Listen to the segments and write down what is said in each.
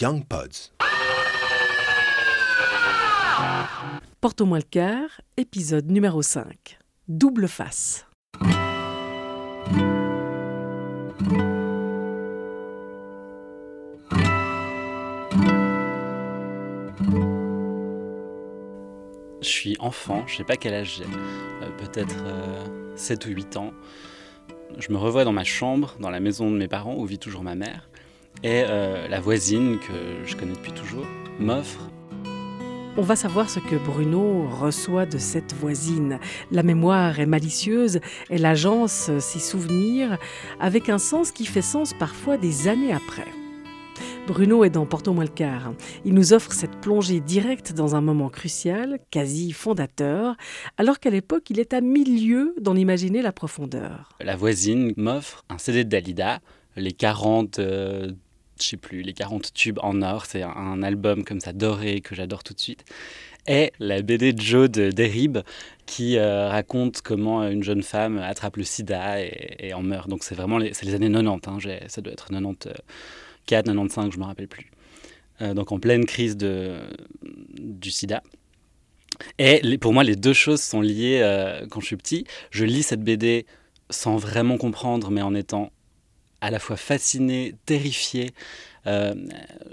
Young Pods. Porte-moi le cœur, épisode numéro 5. Double face. Je suis enfant, je sais pas quel âge j'ai, euh, peut-être 7 ou 8 ans. Je me revois dans ma chambre, dans la maison de mes parents où vit toujours ma mère. Et euh, la voisine, que je connais depuis toujours, m'offre On va savoir ce que Bruno reçoit de cette voisine. La mémoire est malicieuse, elle agence ses souvenirs avec un sens qui fait sens parfois des années après. Bruno est dans Porto quart. Il nous offre cette plongée directe dans un moment crucial, quasi fondateur, alors qu'à l'époque il est à mille lieues d'en imaginer la profondeur. La voisine m'offre un CD de Dalida, les 40, euh, je sais plus, les 40 tubes en or. C'est un, album comme ça doré que j'adore tout de suite. Et la BD Joe de Derib qui euh, raconte comment une jeune femme attrape le sida et, en meurt. Donc c'est vraiment les, les années 90, hein, ça doit être 94, 95, je me rappelle plus. Euh, donc en pleine crise de, du sida. Et pour moi, les deux choses sont liées quand je suis petit. Je lis cette BD sans vraiment comprendre, mais en étant à la fois fasciné, terrifié. Euh,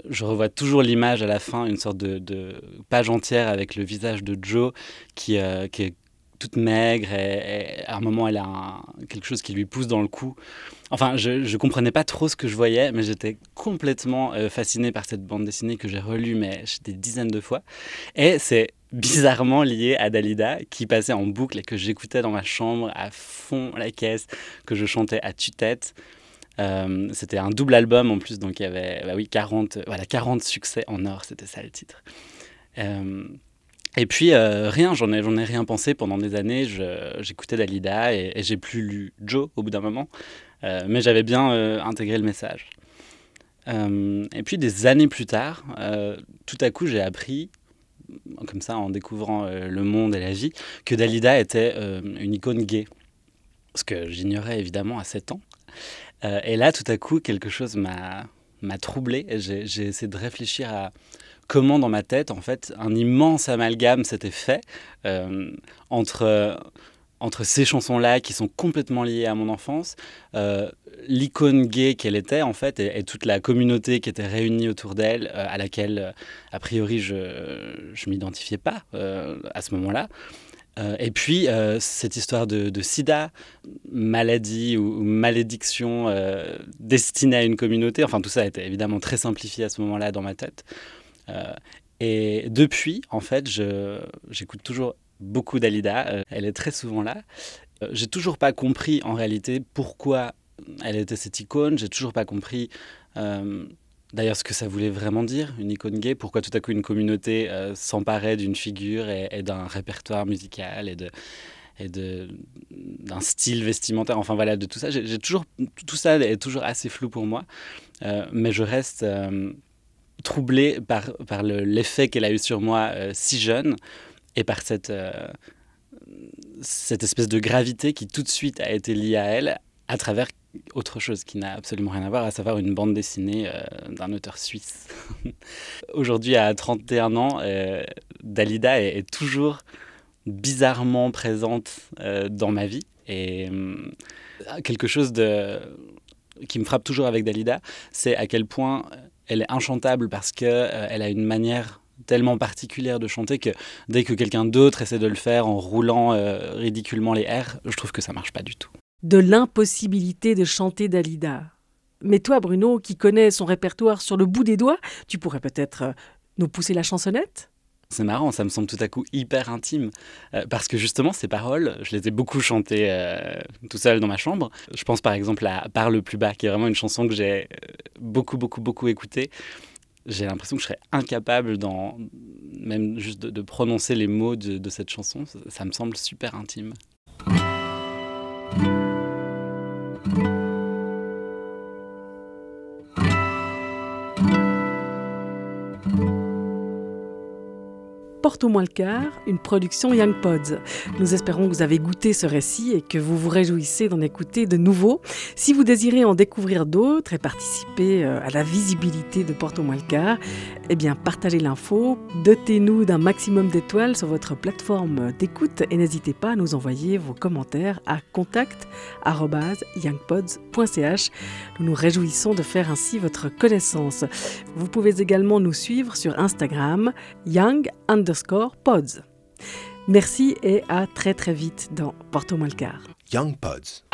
je revois toujours l'image à la fin, une sorte de, page entière avec le visage de Joe qui, euh, est toute maigre et, à un moment elle a quelque chose qui lui pousse dans le cou. Enfin, je ne comprenais pas trop ce que je voyais, mais j'étais complètement euh, fasciné par cette bande dessinée que j'ai relue mais des dizaines de fois. Et c'est bizarrement lié à Dalida qui passait en boucle et que j'écoutais dans ma chambre à fond la caisse, que je chantais à tue-tête. Euh, c'était un double album en plus, donc il y avait bah oui, 40, voilà, 40 succès en or, c'était ça le titre. Euh, et puis euh, rien, j'en ai, ai rien pensé pendant des années. J'écoutais Dalida et, j'ai plus lu Joe au bout d'un moment, mais j'avais bien intégré le message. Et puis des années plus tard, tout à coup j'ai appris, comme ça en découvrant le monde et la vie, que Dalida était une icône gay. Ce que j'ignorais évidemment à 7 ans. Euh, et là, tout à coup, quelque chose m'a troublé. J'ai essayé de réfléchir à comment, dans ma tête, en fait, un immense amalgame s'était fait euh, entre, entre ces chansons-là qui sont complètement liées à mon enfance, euh, l'icône gay qu'elle était, en fait, et, toute la communauté qui était réunie autour d'elle, à laquelle, a priori, je ne m'identifiais pas à ce moment-là. Euh, et puis, euh, cette histoire de, sida, maladie ou, malédiction euh, destinée à une communauté, enfin tout ça était évidemment très simplifié à ce moment-là dans ma tête. Et depuis, en fait, j'écoute toujours beaucoup Dalida, elle est très souvent là. J'ai toujours pas compris en réalité pourquoi elle était cette icône, j'ai toujours pas compris d'ailleurs ce que ça voulait vraiment dire, une icône gay, pourquoi tout à coup une communauté euh, s'emparait d'une figure et, d'un répertoire musical et de et d'un style vestimentaire enfin voilà de tout ça. J'ai toujours tout ça est toujours assez flou pour moi Euh, mais je reste euh, troublé par par le- l'effet qu'elle a eu sur moi si jeune et par cette cette espèce de gravité qui tout de suite a été liée à elle à travers autre chose qui n'a absolument rien à voir, à savoir une bande dessinée euh, d'un auteur suisse. Aujourd'hui, à 31 ans, euh, Dalida est, toujours bizarrement présente euh, dans ma vie. Et quelque chose qui me frappe toujours avec Dalida, c'est à quel point elle est inchantable parce qu'elle a une manière tellement particulière de chanter que dès que quelqu'un d'autre essaie de le faire en roulant ridiculement les airs, je trouve que ça marche pas du tout. De l'impossibilité de chanter Dalida. Mais toi, Bruno, qui connais son répertoire sur le bout des doigts, tu pourrais peut-être euh, nous pousser la chansonnette? C'est marrant, ça me semble tout à coup hyper intime. Euh, parce que justement, ces paroles, je les ai beaucoup chantées euh, tout seul dans ma chambre. Je pense par exemple à Par le plus bas, qui est vraiment une chanson que j'ai beaucoup, beaucoup, beaucoup écoutée. J'ai l'impression que je serais incapable, même juste de, prononcer les mots de, cette chanson. Ça me semble super intime. Porte au une production Young Pods. Nous espérons que vous avez goûté ce récit et que vous vous réjouissez d'en écouter de nouveaux. Si vous désirez en découvrir d'autres et participer euh, à la visibilité de Porte au eh bien partagez l'info, dotez-nous d'un maximum d'étoiles sur votre plateforme d'écoute et n'hésitez pas à nous envoyer vos commentaires à contact@youngpods.ch. Nous nous réjouissons de faire ainsi votre connaissance. Vous pouvez également nous suivre sur Instagram young underscore pods. Merci et à très très vite dans Porto Malcar. Young Pods.